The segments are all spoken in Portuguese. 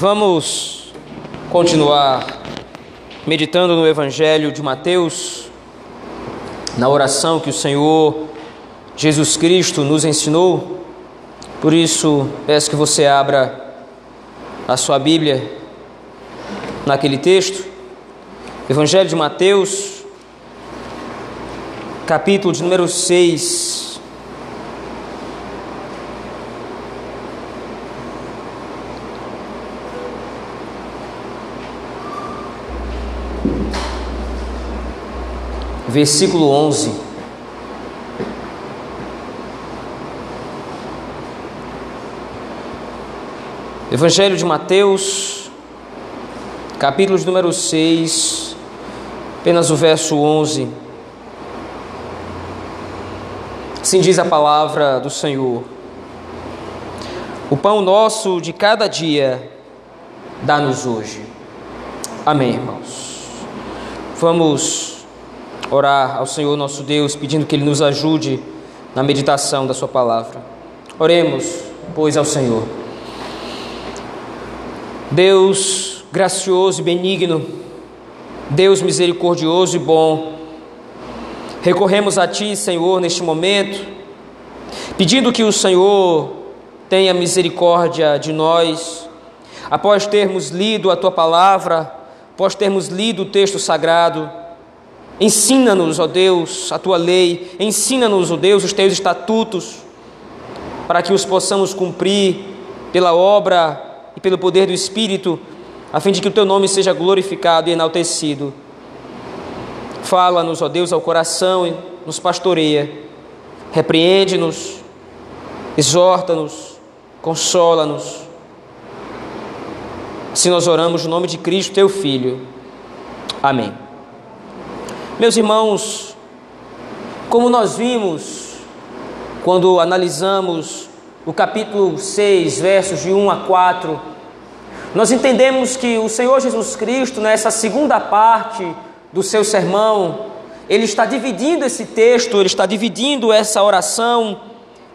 Vamos continuar meditando no Evangelho de Mateus, na oração que o Senhor Jesus Cristo nos ensinou. Por isso, peço que você abra a sua Bíblia naquele texto. Evangelho de Mateus, capítulo de número 6. Versículo 11. Evangelho de Mateus, capítulo de número 6, apenas o verso 11. Assim diz a palavra do Senhor: O pão nosso de cada dia dá-nos hoje. Amém, irmãos. Vamos orar ao Senhor nosso Deus, pedindo que Ele nos ajude na meditação da Sua palavra. Oremos, pois, ao Senhor. Deus gracioso e benigno, Deus misericordioso e bom, recorremos a Ti, Senhor, neste momento, pedindo que o Senhor tenha misericórdia de nós, após termos lido a Tua palavra, após termos lido o texto sagrado, Ensina-nos, ó Deus, a tua lei, ensina-nos, ó Deus, os teus estatutos, para que os possamos cumprir pela obra e pelo poder do Espírito, a fim de que o teu nome seja glorificado e enaltecido. Fala-nos, ó Deus, ao coração e nos pastoreia, repreende-nos, exorta-nos, consola-nos. Se nós oramos no nome de Cristo, teu Filho. Amém. Meus irmãos, como nós vimos quando analisamos o capítulo 6, versos de 1 a 4, nós entendemos que o Senhor Jesus Cristo, nessa segunda parte do seu sermão, ele está dividindo esse texto, ele está dividindo essa oração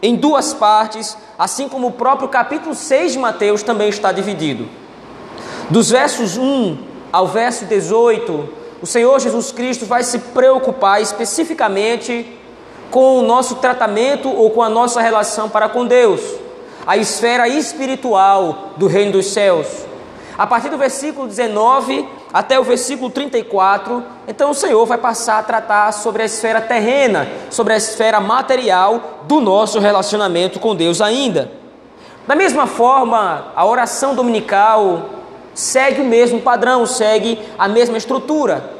em duas partes, assim como o próprio capítulo 6 de Mateus também está dividido. Dos versos 1 ao verso 18, o Senhor Jesus Cristo vai se preocupar especificamente com o nosso tratamento ou com a nossa relação para com Deus, a esfera espiritual do reino dos céus. A partir do versículo 19 até o versículo 34, então o Senhor vai passar a tratar sobre a esfera terrena, sobre a esfera material do nosso relacionamento com Deus ainda. Da mesma forma, a oração dominical segue o mesmo padrão, segue a mesma estrutura.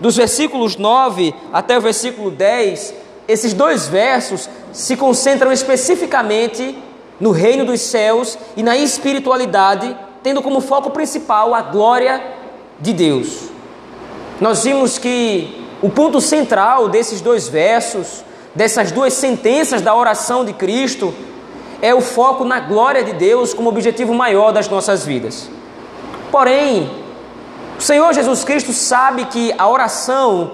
Dos versículos 9 até o versículo 10, esses dois versos se concentram especificamente no reino dos céus e na espiritualidade, tendo como foco principal a glória de Deus. Nós vimos que o ponto central desses dois versos, dessas duas sentenças da oração de Cristo, é o foco na glória de Deus como objetivo maior das nossas vidas. Porém, o Senhor Jesus Cristo sabe que a oração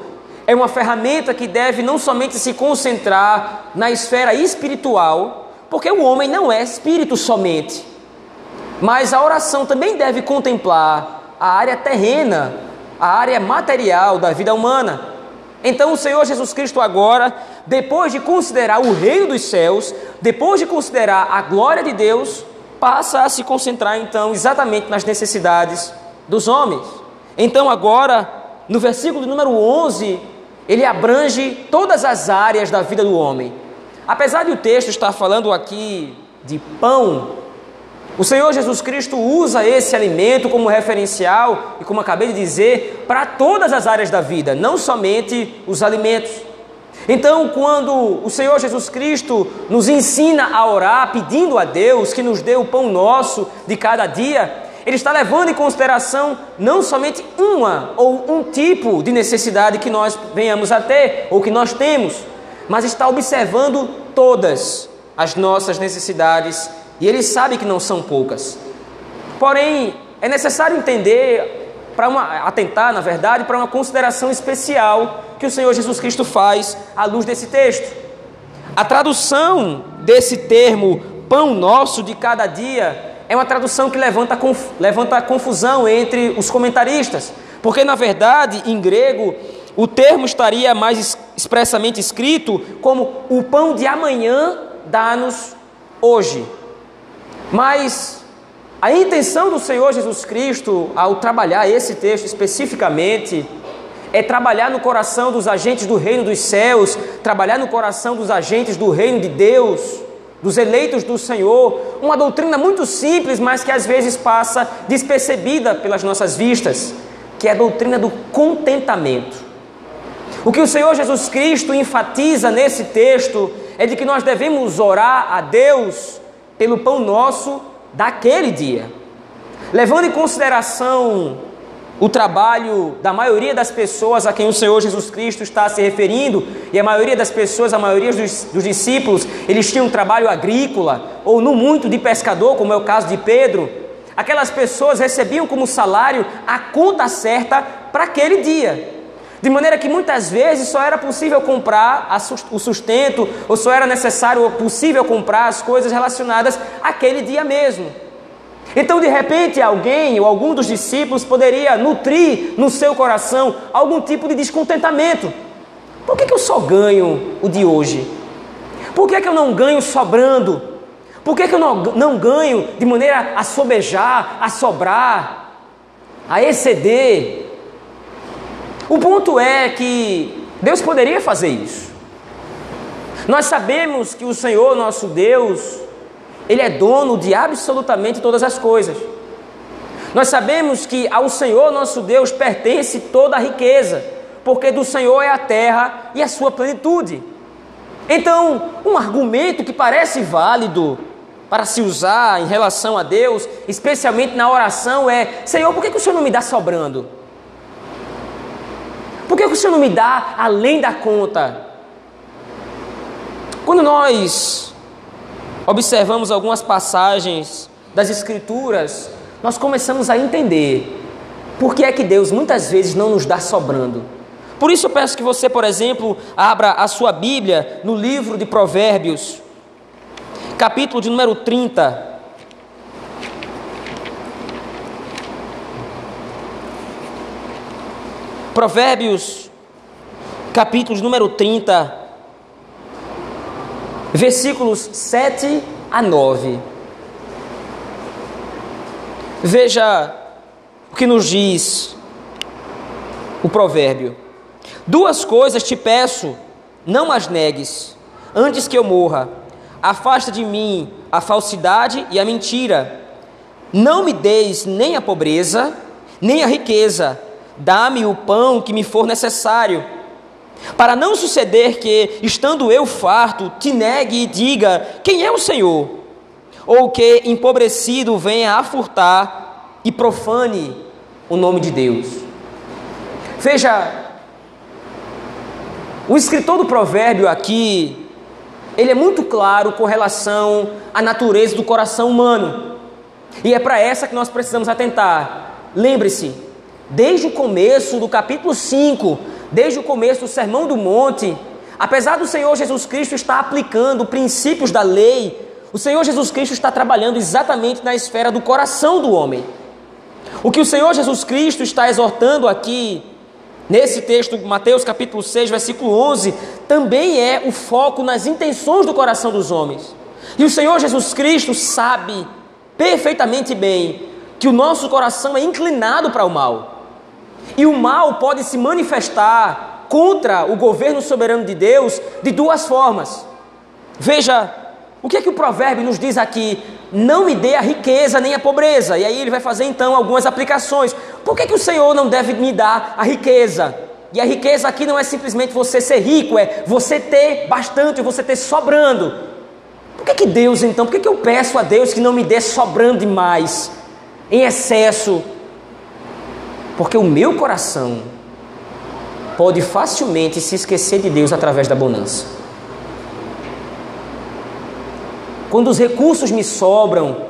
é uma ferramenta que deve não somente se concentrar na esfera espiritual, porque o homem não é espírito somente, mas a oração também deve contemplar a área terrena, a área material da vida humana. Então, o Senhor Jesus Cristo, agora, depois de considerar o reino dos céus, depois de considerar a glória de Deus, passa a se concentrar então exatamente nas necessidades dos homens. Então, agora, no versículo número 11, ele abrange todas as áreas da vida do homem. Apesar de o texto estar falando aqui de pão, o Senhor Jesus Cristo usa esse alimento como referencial e, como acabei de dizer, para todas as áreas da vida, não somente os alimentos. Então, quando o Senhor Jesus Cristo nos ensina a orar, pedindo a Deus que nos dê o pão nosso de cada dia, ele está levando em consideração não somente uma ou um tipo de necessidade que nós venhamos a ter ou que nós temos, mas está observando todas as nossas necessidades e ele sabe que não são poucas. Porém, é necessário entender para uma atentar, na verdade, para uma consideração especial que o Senhor Jesus Cristo faz à luz desse texto. A tradução desse termo pão nosso de cada dia é uma tradução que levanta, levanta confusão entre os comentaristas, porque na verdade, em grego, o termo estaria mais expressamente escrito como o pão de amanhã dá-nos hoje. Mas a intenção do Senhor Jesus Cristo ao trabalhar esse texto especificamente é trabalhar no coração dos agentes do reino dos céus, trabalhar no coração dos agentes do reino de Deus, dos eleitos do Senhor, uma doutrina muito simples, mas que às vezes passa despercebida pelas nossas vistas, que é a doutrina do contentamento. O que o Senhor Jesus Cristo enfatiza nesse texto é de que nós devemos orar a Deus pelo pão nosso daquele dia, levando em consideração o trabalho da maioria das pessoas a quem o Senhor Jesus Cristo está se referindo, e a maioria das pessoas, a maioria dos, dos, discípulos, eles tinham um trabalho agrícola, ou no muito de pescador, como é o caso de Pedro. Aquelas pessoas recebiam como salário a conta certa para aquele dia. De maneira que muitas vezes só era possível comprar o sustento, ou só era necessário ou possível comprar as coisas relacionadas àquele dia mesmo. Então, de repente, alguém ou algum dos discípulos poderia nutrir no seu coração algum tipo de descontentamento. Por que, que eu só ganho o de hoje? Por que, que eu não ganho sobrando? Por que, que eu não, não ganho de maneira a sobejar, a sobrar, a exceder? O ponto é que Deus poderia fazer isso. Nós sabemos que o Senhor, nosso Deus, ele é dono de absolutamente todas as coisas. Nós sabemos que ao Senhor nosso Deus pertence toda a riqueza, porque do Senhor é a terra e a sua plenitude. Então, um argumento que parece válido para se usar em relação a Deus, especialmente na oração, é: Senhor, por que, o Senhor não me dá sobrando? Que o Senhor não me dá além da conta? Quando nós observamos algumas passagens das Escrituras, nós começamos a entender por que é que Deus muitas vezes não nos dá sobrando. Por isso eu peço que você, por exemplo, abra a sua Bíblia no livro de Provérbios, capítulo de número 30. Provérbios, capítulo de número 30, versículos 7 a 9. Veja o que nos diz o provérbio: Duas coisas te peço, não as negues, antes que eu morra. Afasta de mim a falsidade e a mentira. Não me deis nem a pobreza, nem a riqueza. Dá-me o pão que me for necessário para não suceder que, estando eu farto, te negue e diga: Quem é o Senhor? Ou que, empobrecido, venha a furtar e profane o nome de Deus. Veja, o escritor do provérbio aqui, ele é muito claro com relação à natureza do coração humano. E é para essa que nós precisamos atentar. Lembre-se, desde o começo do capítulo 5, desde o começo do Sermão do Monte, apesar do Senhor Jesus Cristo estar aplicando princípios da lei, o Senhor Jesus Cristo está trabalhando exatamente na esfera do coração do homem. O que o Senhor Jesus Cristo está exortando aqui, nesse texto, Mateus capítulo 6, versículo 11, também é o foco nas intenções do coração dos homens. E o Senhor Jesus Cristo sabe perfeitamente bem que o nosso coração é inclinado para o mal. E o mal pode se manifestar contra o governo soberano de Deus de duas formas. Veja, o que é que o provérbio nos diz aqui? Não me dê a riqueza nem a pobreza. E aí ele vai fazer então algumas aplicações. Por que, que o Senhor não deve me dar a riqueza? E a riqueza aqui não é simplesmente você ser rico, é você ter bastante, você ter sobrando. Por que, que Deus então, por que, que eu peço a Deus que não me dê sobrando demais, em excesso? Porque o meu coração pode facilmente se esquecer de Deus através da bonança. Quando os recursos me sobram,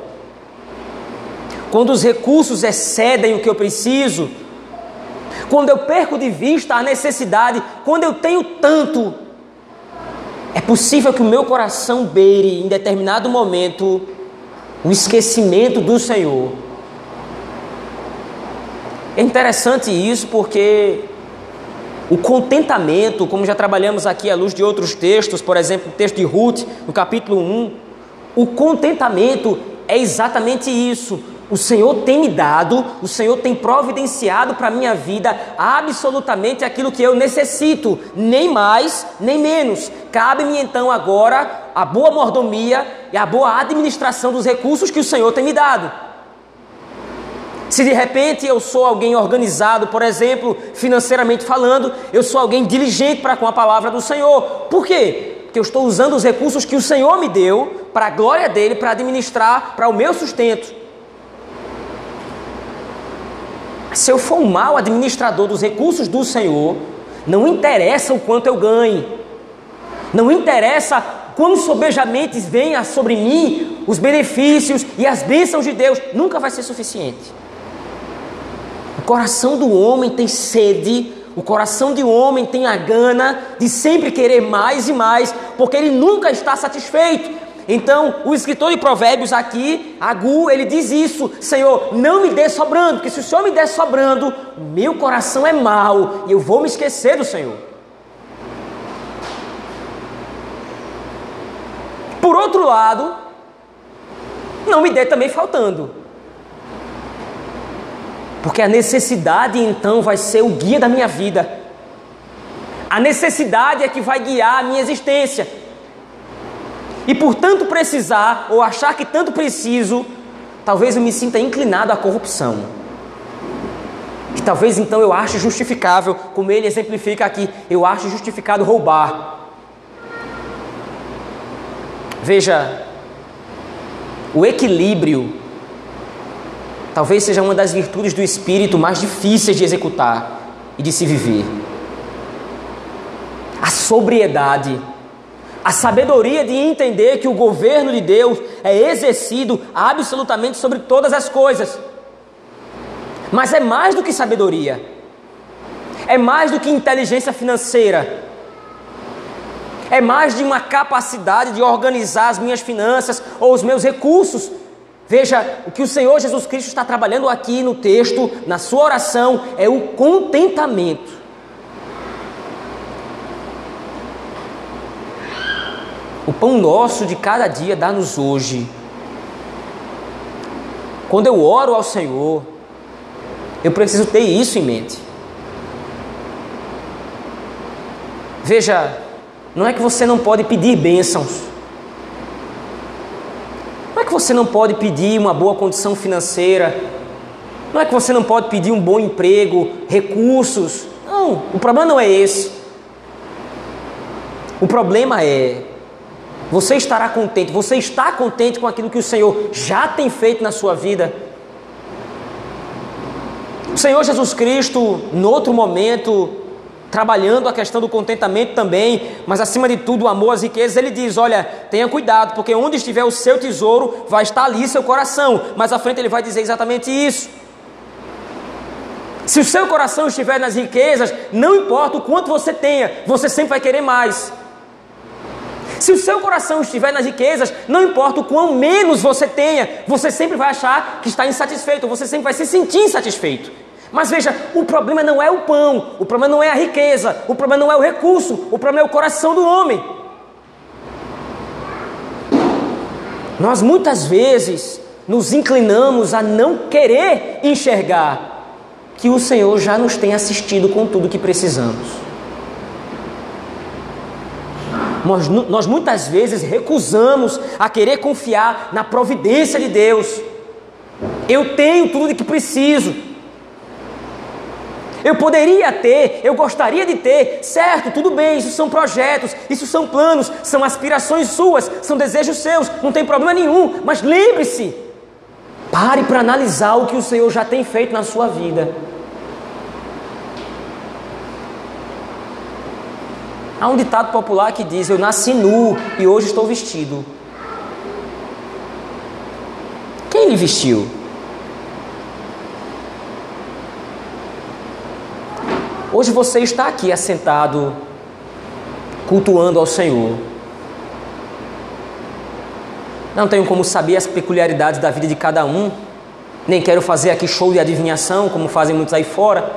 quando os recursos excedem o que eu preciso, quando eu perco de vista a necessidade, quando eu tenho tanto, é possível que o meu coração beire em determinado momento o esquecimento do Senhor. É interessante isso porque o contentamento, como já trabalhamos aqui à luz de outros textos, por exemplo, o texto de Ruth, no capítulo 1, o contentamento é exatamente isso. O Senhor tem me dado, o Senhor tem providenciado para a minha vida absolutamente aquilo que eu necessito, nem mais, nem menos. Cabe-me então agora a boa mordomia e a boa administração dos recursos que o Senhor tem me dado. Se de repente eu sou alguém organizado, por exemplo, financeiramente falando, eu sou alguém diligente para com a palavra do Senhor. Por quê? Porque eu estou usando os recursos que o Senhor me deu para a glória dele, para administrar, para o meu sustento. Se eu for um mau administrador dos recursos do Senhor, não interessa o quanto eu ganhe, não interessa quão sobejamente venha sobre mim os benefícios e as bênçãos de Deus, nunca vai ser suficiente. Coração do homem tem sede, o coração de um homem tem a gana de sempre querer mais e mais, porque ele nunca está satisfeito. Então, o escritor de Provérbios aqui, Agu, ele diz isso: Senhor, não me dê sobrando, porque se o Senhor me der sobrando, meu coração é mau e eu vou me esquecer do Senhor. Por outro lado, não me dê também faltando. Porque a necessidade então vai ser o guia da minha vida. A necessidade é que vai guiar a minha existência. E por tanto precisar, ou achar que tanto preciso, talvez eu me sinta inclinado à corrupção. Que talvez então eu ache justificável, como ele exemplifica aqui, eu acho justificado roubar. Veja, o equilíbrio talvez seja uma das virtudes do espírito mais difíceis de executar e de se viver. A sobriedade a sabedoria de entender que o governo de Deus é exercido absolutamente sobre todas as coisas. Mas é mais do que sabedoria, é mais do que inteligência financeira, é mais de uma capacidade de organizar as minhas finanças ou os meus recursos. Veja, o que o Senhor Jesus Cristo está trabalhando aqui no texto, na sua oração, é o contentamento. O pão nosso de cada dia dá-nos hoje. Quando eu oro ao Senhor, eu preciso ter isso em mente. Veja, não é que você não pode pedir bênçãos. Você não pode pedir uma boa condição financeira. Não é que você não pode pedir um bom emprego, recursos. Não, o problema não é esse. O problema é você estará contente? Você está contente com aquilo que o Senhor já tem feito na sua vida? O Senhor Jesus Cristo, em outro momento, trabalhando a questão do contentamento também, mas acima de tudo o amor às riquezas, ele diz: Olha, tenha cuidado, porque onde estiver o seu tesouro, vai estar ali seu coração. Mas à frente ele vai dizer exatamente isso. Se o seu coração estiver nas riquezas, não importa o quanto você tenha, você sempre vai querer mais. Se o seu coração estiver nas riquezas, não importa o quão menos você tenha, você sempre vai achar que está insatisfeito, você sempre vai se sentir insatisfeito. Mas veja, o problema não é o pão, o problema não é a riqueza, o problema não é o recurso, o problema é o coração do homem. Nós muitas vezes nos inclinamos a não querer enxergar que o Senhor já nos tem assistido com tudo que precisamos. Nós, nós muitas vezes recusamos a querer confiar na providência de Deus. Eu tenho tudo o que preciso. Eu poderia ter, eu gostaria de ter, certo, tudo bem, isso são projetos, isso são planos, são aspirações suas, são desejos seus, não tem problema nenhum, mas lembre-se, pare para analisar o que o Senhor já tem feito na sua vida. Há um ditado popular que diz: Eu nasci nu e hoje estou vestido. Quem lhe vestiu? Hoje você está aqui assentado, cultuando ao Senhor. Não tenho como saber as peculiaridades da vida de cada um, nem quero fazer aqui show de adivinhação, como fazem muitos aí fora,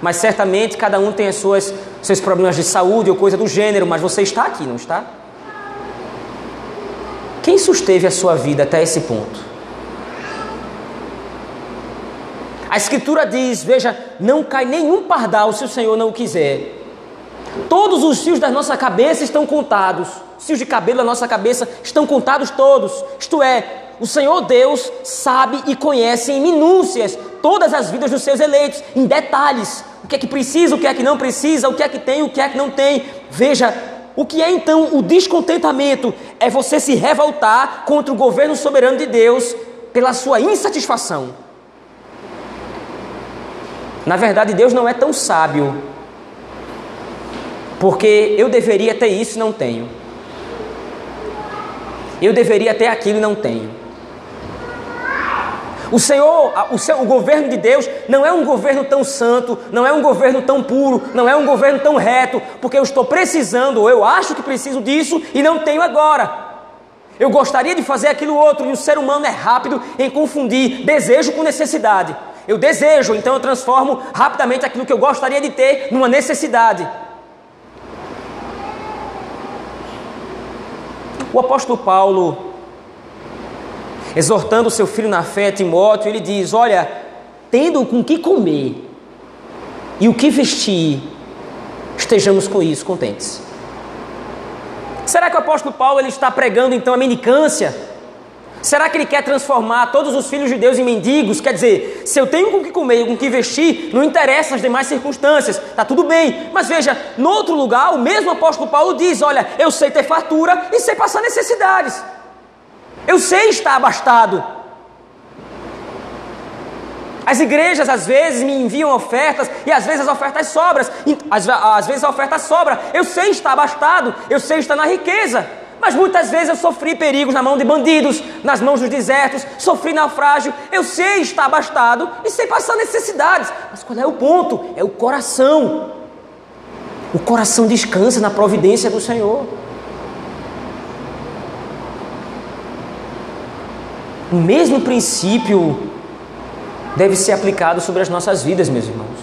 mas certamente cada um tem as suas seus problemas de saúde ou coisa do gênero, mas você está aqui, não está? Quem susteve a sua vida até esse ponto? A Escritura diz: veja, não cai nenhum pardal se o Senhor não quiser. Todos os fios da nossa cabeça estão contados. Os fios de cabelo da nossa cabeça estão contados todos. Isto é, o Senhor Deus sabe e conhece em minúcias todas as vidas dos seus eleitos, em detalhes. O que é que precisa, o que é que não precisa, o que é que tem, o que é que não tem. Veja, o que é então o descontentamento? É você se revoltar contra o governo soberano de Deus pela sua insatisfação. Na verdade, Deus não é tão sábio porque eu deveria ter isso e não tenho. Eu deveria ter aquilo e não tenho. O Senhor, o, seu, o governo de Deus não é um governo tão santo, não é um governo tão puro, não é um governo tão reto, porque eu estou precisando, ou eu acho que preciso disso e não tenho agora. Eu gostaria de fazer aquilo outro, e o ser humano é rápido em confundir desejo com necessidade. Eu desejo, então eu transformo rapidamente aquilo que eu gostaria de ter numa necessidade. O apóstolo Paulo, exortando seu filho na fé, Timóteo, ele diz: Olha, tendo com que comer e o que vestir, estejamos com isso contentes. Será que o apóstolo Paulo ele está pregando então a mendicância? Será que ele quer transformar todos os filhos de Deus em mendigos? Quer dizer, se eu tenho com que comer e com que vestir, não interessa as demais circunstâncias, está tudo bem. Mas veja, no outro lugar, o mesmo apóstolo Paulo diz: Olha, eu sei ter fartura e sei passar necessidades. Eu sei estar abastado. As igrejas às vezes me enviam ofertas e às vezes as ofertas sobram. Às vezes a oferta sobra. Eu sei estar abastado, eu sei estar na riqueza. Mas muitas vezes eu sofri perigos na mão de bandidos, nas mãos dos desertos, sofri naufrágio. Eu sei estar abastado e sei passar necessidades. Mas qual é o ponto? É o coração. O coração descansa na providência do Senhor. O mesmo princípio deve ser aplicado sobre as nossas vidas, meus irmãos.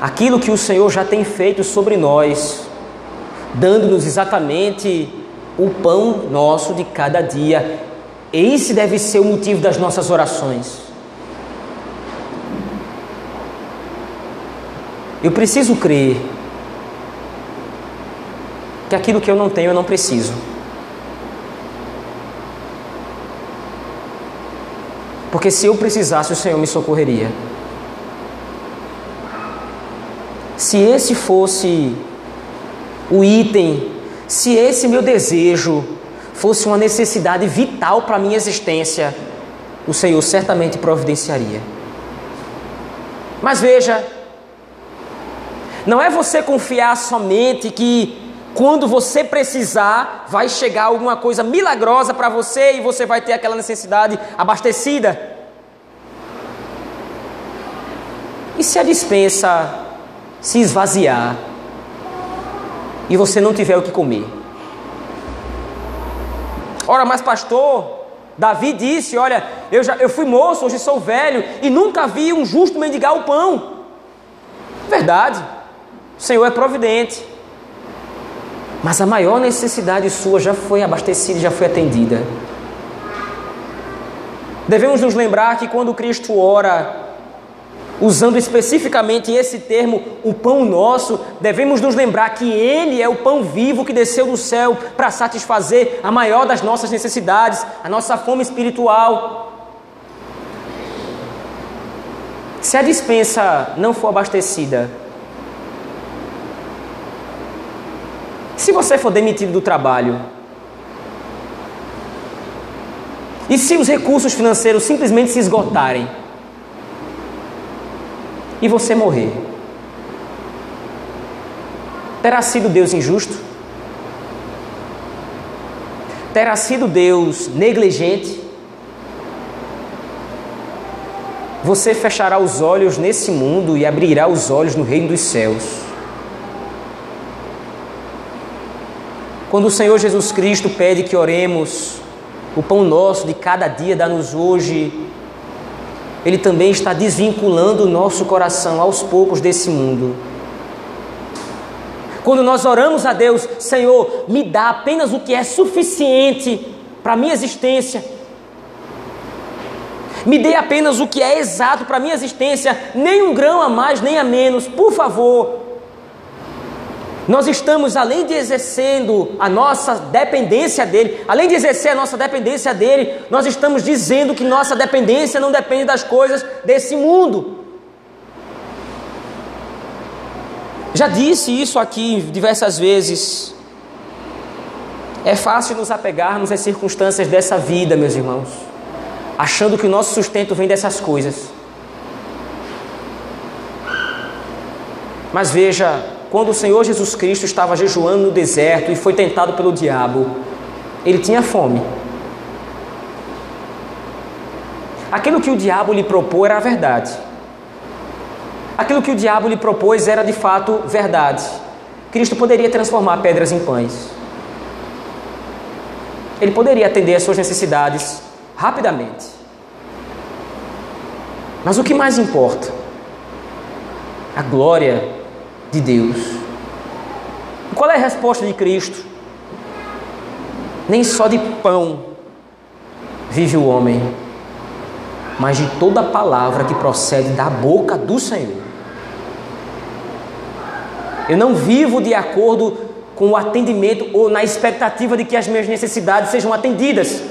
Aquilo que o Senhor já tem feito sobre nós, dando-nos exatamente o pão nosso de cada dia. Esse deve ser o motivo das nossas orações. Eu preciso crer que aquilo que eu não tenho eu não preciso. Porque se eu precisasse, o Senhor me socorreria. Se esse fosse o item, se esse meu desejo fosse uma necessidade vital para a minha existência, o Senhor certamente providenciaria. Mas veja, não é você confiar somente que quando você precisar, vai chegar alguma coisa milagrosa para você e você vai ter aquela necessidade abastecida. E se a dispensa se esvaziar? E você não tiver o que comer. Ora, mas pastor, Davi disse: Olha, eu, já, eu fui moço, hoje sou velho e nunca vi um justo mendigar o pão. Verdade, o Senhor é providente, mas a maior necessidade sua já foi abastecida, já foi atendida. Devemos nos lembrar que quando Cristo ora usando especificamente esse termo, o pão nosso, devemos nos lembrar que Ele é o pão vivo que desceu do céu para satisfazer a maior das nossas necessidades, a nossa fome espiritual. Se a dispensa não for abastecida, se você for demitido do trabalho, e se os recursos financeiros simplesmente se esgotarem, e você morrer, terá sido Deus injusto? Terá sido Deus negligente? Você fechará os olhos nesse mundo e abrirá os olhos no reino dos céus. Quando o Senhor Jesus Cristo pede que oremos, o pão nosso de cada dia dá-nos hoje, Ele também está desvinculando o nosso coração aos poucos desse mundo. Quando nós oramos a Deus, Senhor, me dá apenas o que é suficiente para a minha existência. Me dê apenas o que é exato para a minha existência, nem um grão a mais, nem a menos, por favor. Nós estamos, além de exercendo a nossa dependência dele, além de exercer a nossa dependência dele, nós estamos dizendo que nossa dependência não depende das coisas desse mundo. Já disse isso aqui diversas vezes. É fácil nos apegarmos às circunstâncias dessa vida, meus irmãos, achando que o nosso sustento vem dessas coisas. Mas veja, quando o Senhor Jesus Cristo estava jejuando no deserto e foi tentado pelo diabo, ele tinha fome. Aquilo que o diabo lhe propôs era a verdade. Aquilo que o diabo lhe propôs era de fato verdade. Cristo poderia transformar pedras em pães. Ele poderia atender às suas necessidades rapidamente. Mas o que mais importa? A glória de Deus. Qual é a resposta de Cristo? Nem só de pão vive o homem, mas de toda palavra que procede da boca do Senhor. Eu não vivo de acordo com o atendimento ou na expectativa de que as minhas necessidades sejam atendidas.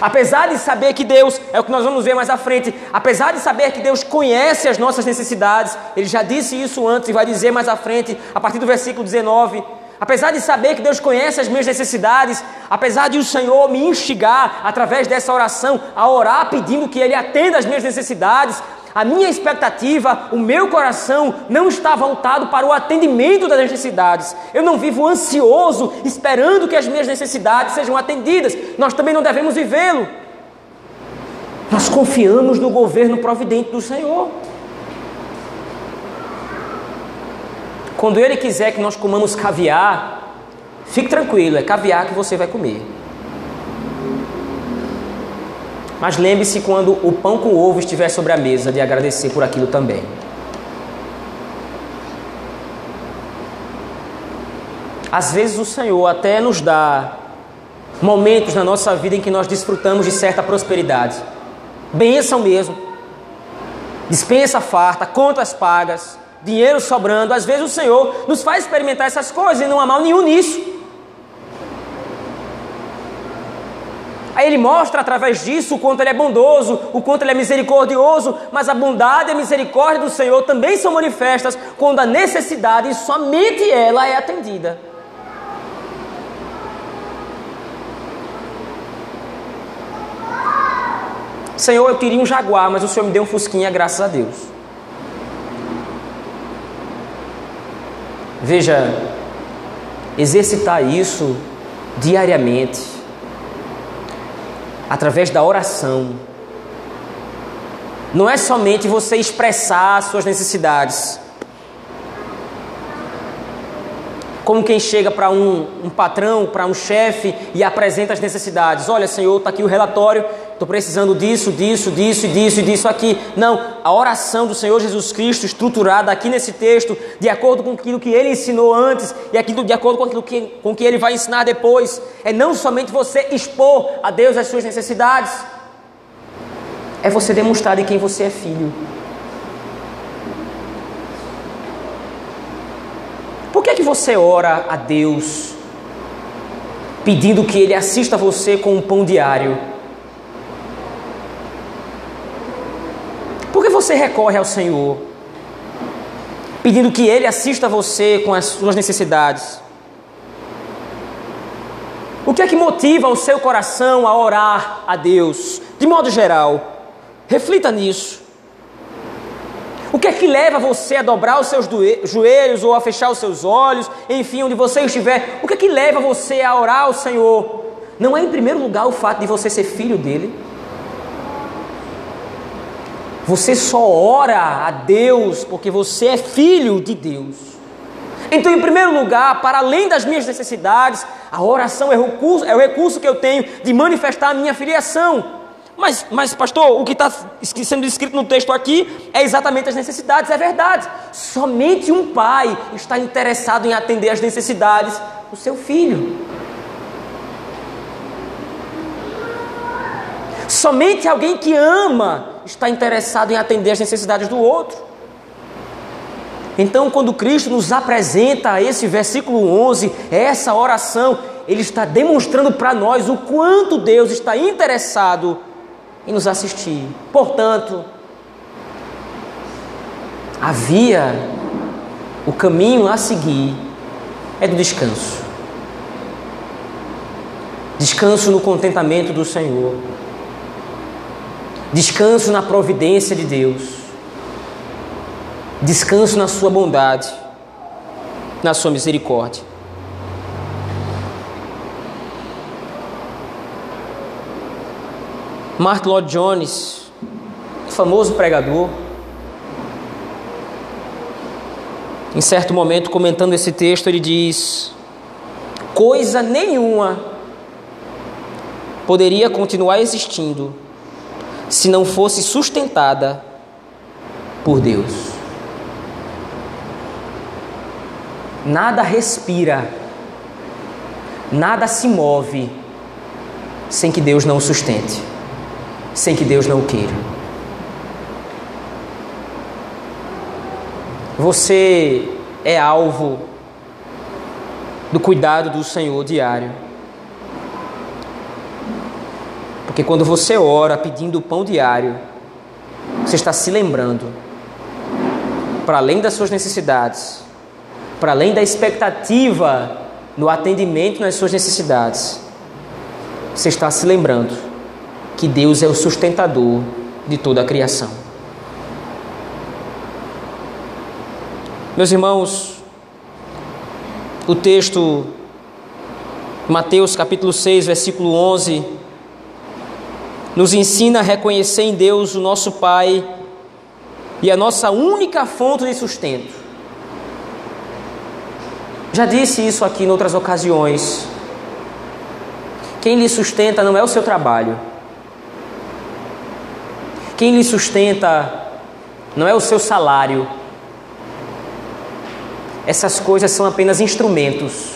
Apesar de saber que Deus, é o que nós vamos ver mais à frente, apesar de saber que Deus conhece as nossas necessidades, Ele já disse isso antes e vai dizer mais à frente, a partir do versículo 19. Apesar de saber que Deus conhece as minhas necessidades, apesar de o Senhor me instigar através dessa oração a orar pedindo que Ele atenda as minhas necessidades, a minha expectativa, o meu coração não está voltado para o atendimento das necessidades. Eu não vivo ansioso esperando que as minhas necessidades sejam atendidas. Nós também não devemos vivê-lo. Nós confiamos no governo providente do Senhor. Quando Ele quiser que nós comamos caviar, fique tranquilo, é caviar que você vai comer. Mas lembre-se quando o pão com ovo estiver sobre a mesa de agradecer por aquilo também. Às vezes o Senhor até nos dá momentos na nossa vida em que nós desfrutamos de certa prosperidade. Bênção mesmo. Dispensa farta, contas pagas, dinheiro sobrando. Às vezes o Senhor nos faz experimentar essas coisas e não há mal nenhum nisso. Aí ele mostra através disso o quanto ele é bondoso, o quanto ele é misericordioso, mas a bondade e a misericórdia do Senhor também são manifestas quando a necessidade, somente ela é atendida. Senhor, eu queria um jaguar, mas o Senhor me deu um fusquinha, graças a Deus. Veja, exercitar isso diariamente através da oração. Não é somente você expressar suas necessidades. Como quem chega para um, um, patrão, para um chefe e apresenta as necessidades. Olha, Senhor, está aqui o relatório, estou precisando disso, disso, disso, disso e disso aqui. Não, a oração do Senhor Jesus Cristo, estruturada aqui nesse texto, de acordo com aquilo que ele ensinou antes e aquilo, de acordo com aquilo que, com que ele vai ensinar depois, é não somente você expor a Deus as suas necessidades, é você demonstrar de quem você é filho. Por que, é que você ora a Deus pedindo que Ele assista você com um pão diário? Por que você recorre ao Senhor pedindo que Ele assista você com as suas necessidades? O que é que motiva o seu coração a orar a Deus? De modo geral, reflita nisso. O que é que leva você a dobrar os seus joelhos ou a fechar os seus olhos, enfim, onde você estiver? O que é que leva você a orar ao Senhor? Não é em primeiro lugar o fato de você ser filho dele? Você só ora a Deus porque você é filho de Deus. Então, em primeiro lugar, para além das minhas necessidades, a oração é o recurso, é o recurso que eu tenho de manifestar a minha filiação. Mas, mas pastor, o que está sendo escrito no texto aqui é exatamente as necessidades, é verdade. Somente um pai está interessado em atender as necessidades do seu filho. Somente alguém que ama está interessado em atender as necessidades do outro. Então, quando Cristo nos apresenta esse versículo 11, essa oração, ele está demonstrando para nós o quanto Deus está interessado em nos assistir. Portanto, a via, o caminho a seguir é do descanso. Descanso no contentamento do Senhor. Descanso na providência de Deus. Descanso na sua bondade, na sua misericórdia. Martin Lloyd Jones, famoso pregador, em certo momento comentando esse texto, ele diz: coisa nenhuma poderia continuar existindo se não fosse sustentada por Deus. Nada respira, nada se move sem que Deus não o sustente sem que Deus não queira. Você é alvo do cuidado do Senhor diário. Porque quando você ora pedindo o pão diário, você está se lembrando, para além das suas necessidades, para além da expectativa no atendimento nas suas necessidades, você está se lembrando que Deus é o sustentador de toda a criação. Meus irmãos, o texto Mateus capítulo 6, versículo 11 nos ensina a reconhecer em Deus o nosso Pai e a nossa única fonte de sustento. Já disse isso aqui em outras ocasiões. Quem lhe sustenta não é o seu trabalho, quem lhe sustenta não é o seu salário. Essas coisas são apenas instrumentos.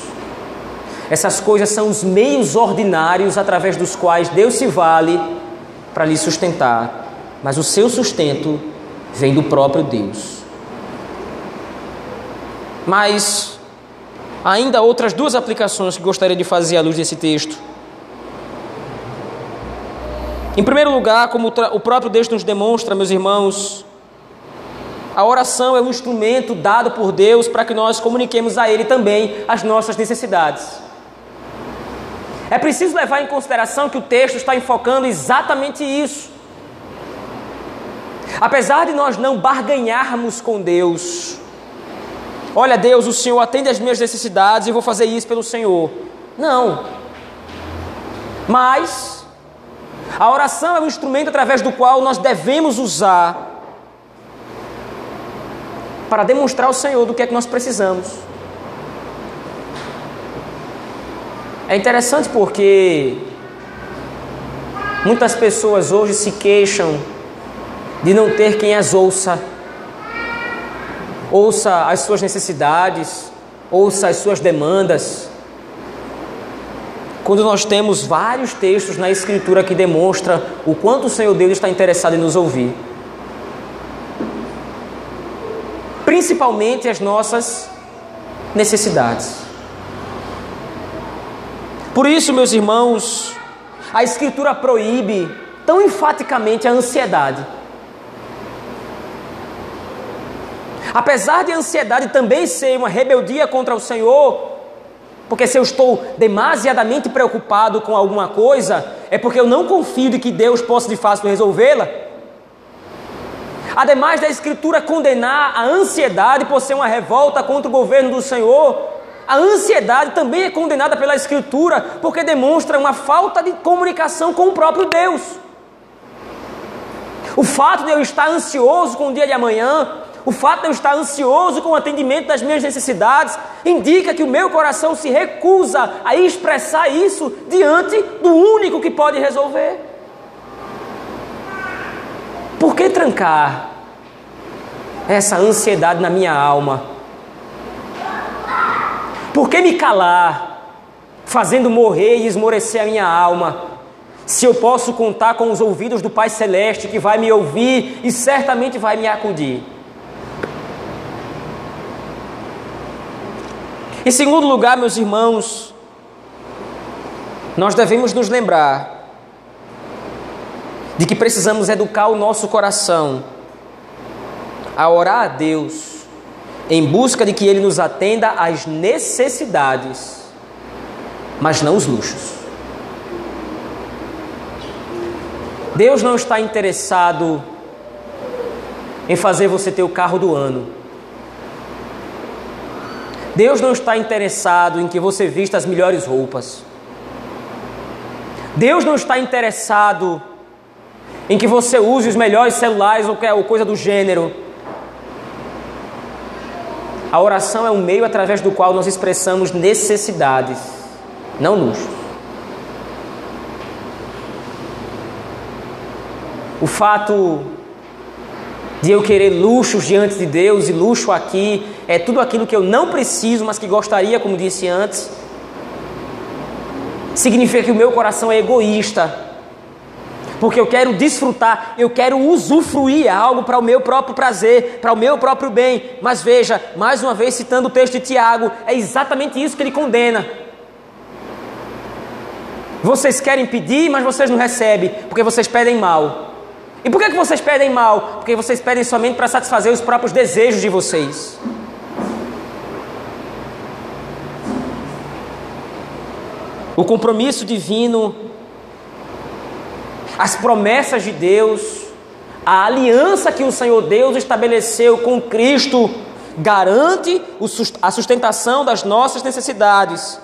Essas coisas são os meios ordinários através dos quais Deus se vale para lhe sustentar. Mas o seu sustento vem do próprio Deus. Mas ainda outras duas aplicações que gostaria de fazer à luz desse texto. Em primeiro lugar, como o próprio Deus nos demonstra, meus irmãos, a oração é um instrumento dado por Deus para que nós comuniquemos a Ele também as nossas necessidades. É preciso levar em consideração que o texto está enfocando exatamente isso. Apesar de nós não barganharmos com Deus, olha, Deus, o Senhor atende às minhas necessidades e vou fazer isso pelo Senhor. Não. Mas a oração é um instrumento através do qual nós devemos usar para demonstrar ao Senhor do que é que nós precisamos. É interessante porque muitas pessoas hoje se queixam de não ter quem as ouça. Ouça as suas necessidades, ouça as suas demandas quando nós temos vários textos na Escritura que demonstram o quanto o Senhor Deus está interessado em nos ouvir. Principalmente as nossas necessidades. Por isso, meus irmãos, a Escritura proíbe tão enfaticamente a ansiedade. Apesar de a ansiedade também ser uma rebeldia contra o Senhor, porque se eu estou demasiadamente preocupado com alguma coisa, é porque eu não confio de que Deus possa de fato resolvê-la. Ademais da Escritura condenar a ansiedade por ser uma revolta contra o governo do Senhor, a ansiedade também é condenada pela Escritura porque demonstra uma falta de comunicação com o próprio Deus. O fato de eu estar ansioso com o dia de amanhã, o fato de eu estar ansioso com o atendimento das minhas necessidades, indica que o meu coração se recusa a expressar isso diante do único que pode resolver. Por que trancar essa ansiedade na minha alma? Por que me calar, fazendo morrer e esmorecer a minha alma? Se eu posso contar com os ouvidos do Pai Celeste que vai me ouvir e certamente vai me acudir. Em segundo lugar, meus irmãos, nós devemos nos lembrar de que precisamos educar o nosso coração a orar a Deus em busca de que Ele nos atenda às necessidades, mas não os luxos. Deus não está interessado em fazer você ter o carro do ano. Deus não está interessado em que você vista as melhores roupas. Deus não está interessado em que você use os melhores celulares ou coisa do gênero. A oração é um meio através do qual nós expressamos necessidades, não luxo. O fato de eu querer luxos diante de Deus e luxo aqui é tudo aquilo que eu não preciso, mas que gostaria, como disse antes. Significa que o meu coração é egoísta. Porque eu quero desfrutar, eu quero usufruir algo para o meu próprio prazer, para o meu próprio bem. Mas veja, mais uma vez citando o texto de Tiago, é exatamente isso que ele condena. Vocês querem pedir, mas vocês não recebem, porque vocês pedem mal. E por que, que vocês pedem mal? Porque vocês pedem somente para satisfazer os próprios desejos de vocês. O compromisso divino, as promessas de Deus, a aliança que o Senhor Deus estabeleceu com Cristo garante a sustentação das nossas necessidades.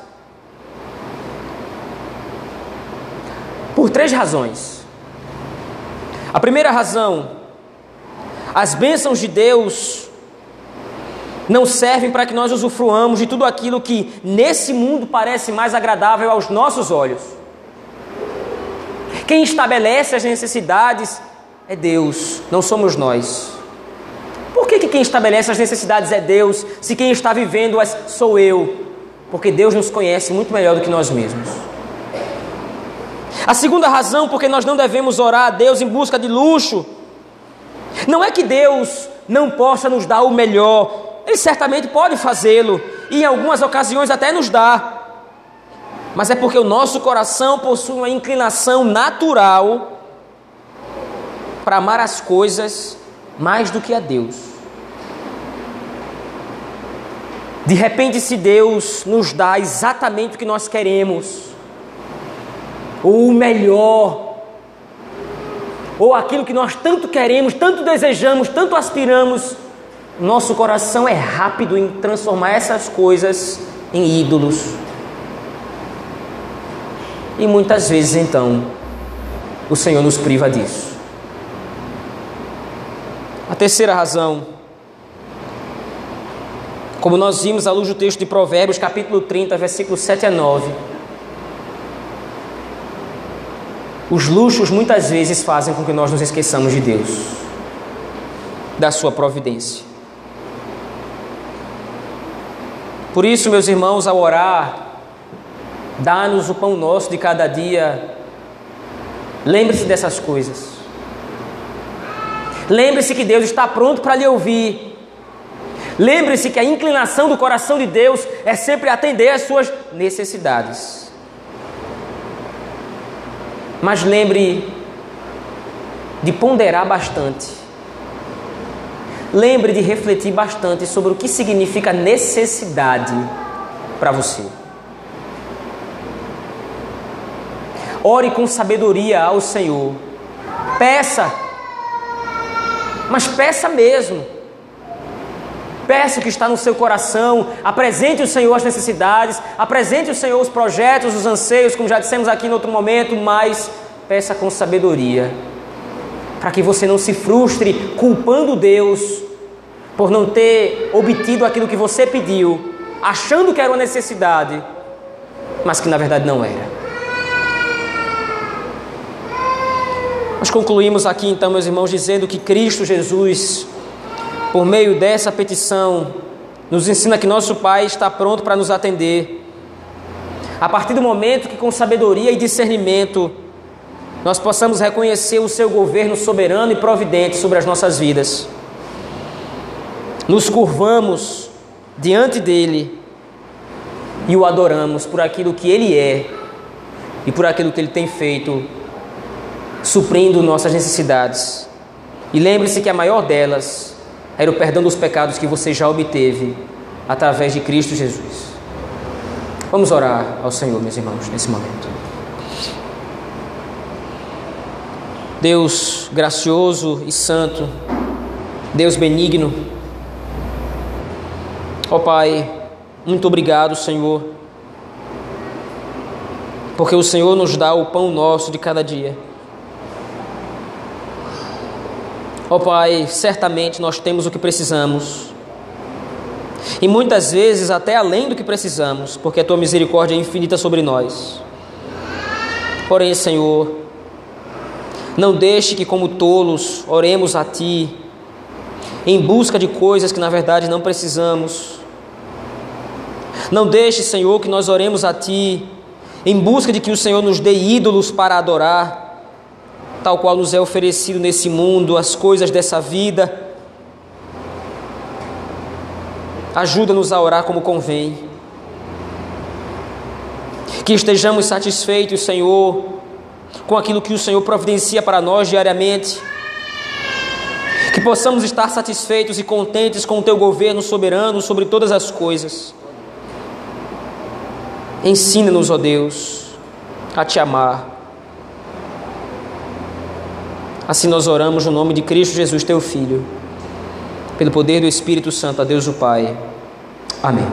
Por três razões. A primeira razão, as bênçãos de Deus não servem para que nós usufruamos de tudo aquilo que nesse mundo parece mais agradável aos nossos olhos. Quem estabelece as necessidades é Deus, não somos nós. Por que, que quem estabelece as necessidades é Deus, se quem está vivendo-as sou eu? Porque Deus nos conhece muito melhor do que nós mesmos. A segunda razão porque nós não devemos orar a Deus em busca de luxo, não é que Deus não possa nos dar o melhor, Ele certamente pode fazê-lo, e em algumas ocasiões até nos dá, mas é porque o nosso coração possui uma inclinação natural para amar as coisas mais do que a Deus. De repente, se Deus nos dá exatamente o que nós queremos, ou o melhor, ou aquilo que nós tanto queremos, tanto desejamos, tanto aspiramos, nosso coração é rápido em transformar essas coisas em ídolos. E muitas vezes então o Senhor nos priva disso. A terceira razão, como nós vimos à luz do texto de Provérbios, capítulo 30, versículos 7 a 9. Os luxos muitas vezes fazem com que nós nos esqueçamos de Deus, da Sua providência. Por isso, meus irmãos, ao orar, dá-nos o pão nosso de cada dia. Lembre-se dessas coisas. Lembre-se que Deus está pronto para lhe ouvir. Lembre-se que a inclinação do coração de Deus é sempre atender às suas necessidades. Mas lembre de ponderar bastante. Lembre de refletir bastante sobre o que significa necessidade para você. Ore com sabedoria ao Senhor. Peça, mas peça mesmo. Peça o que está no seu coração, apresente ao Senhor as necessidades, apresente ao Senhor os projetos, os anseios, como já dissemos aqui em outro momento, mas peça com sabedoria, para que você não se frustre culpando Deus por não ter obtido aquilo que você pediu, achando que era uma necessidade, mas que na verdade não era. Nós concluímos aqui então, meus irmãos, dizendo que Cristo Jesus, por meio dessa petição, nos ensina que nosso Pai está pronto para nos atender. A partir do momento que, com sabedoria e discernimento, nós possamos reconhecer o seu governo soberano e providente sobre as nossas vidas nos curvamos diante dele e o adoramos por aquilo que ele é e por aquilo que ele tem feito, suprindo nossas necessidades. E lembre-se que a maior delas era o perdão dos pecados que você já obteve através de Cristo Jesus. Vamos orar ao Senhor, meus irmãos, nesse momento. Deus gracioso e santo, Deus benigno, Ó oh, Pai, muito obrigado, Senhor, porque o Senhor nos dá o pão nosso de cada dia. Ó oh, Pai, certamente nós temos o que precisamos. E muitas vezes até além do que precisamos, porque a tua misericórdia é infinita sobre nós. Porém, Senhor, não deixe que, como tolos, oremos a Ti em busca de coisas que na verdade não precisamos não deixe, Senhor, que nós oremos a Ti em busca de que o Senhor nos dê ídolos para adorar, tal qual nos é oferecido nesse mundo, as coisas dessa vida. Ajuda-nos a orar como convém. Que estejamos satisfeitos, Senhor, com aquilo que o Senhor providencia para nós diariamente. Que possamos estar satisfeitos e contentes com o Teu governo soberano sobre todas as coisas. Ensina-nos, ó Deus, a te amar. Assim nós oramos no nome de Cristo Jesus, teu Filho, pelo poder do Espírito Santo, a Deus o Pai. Amém.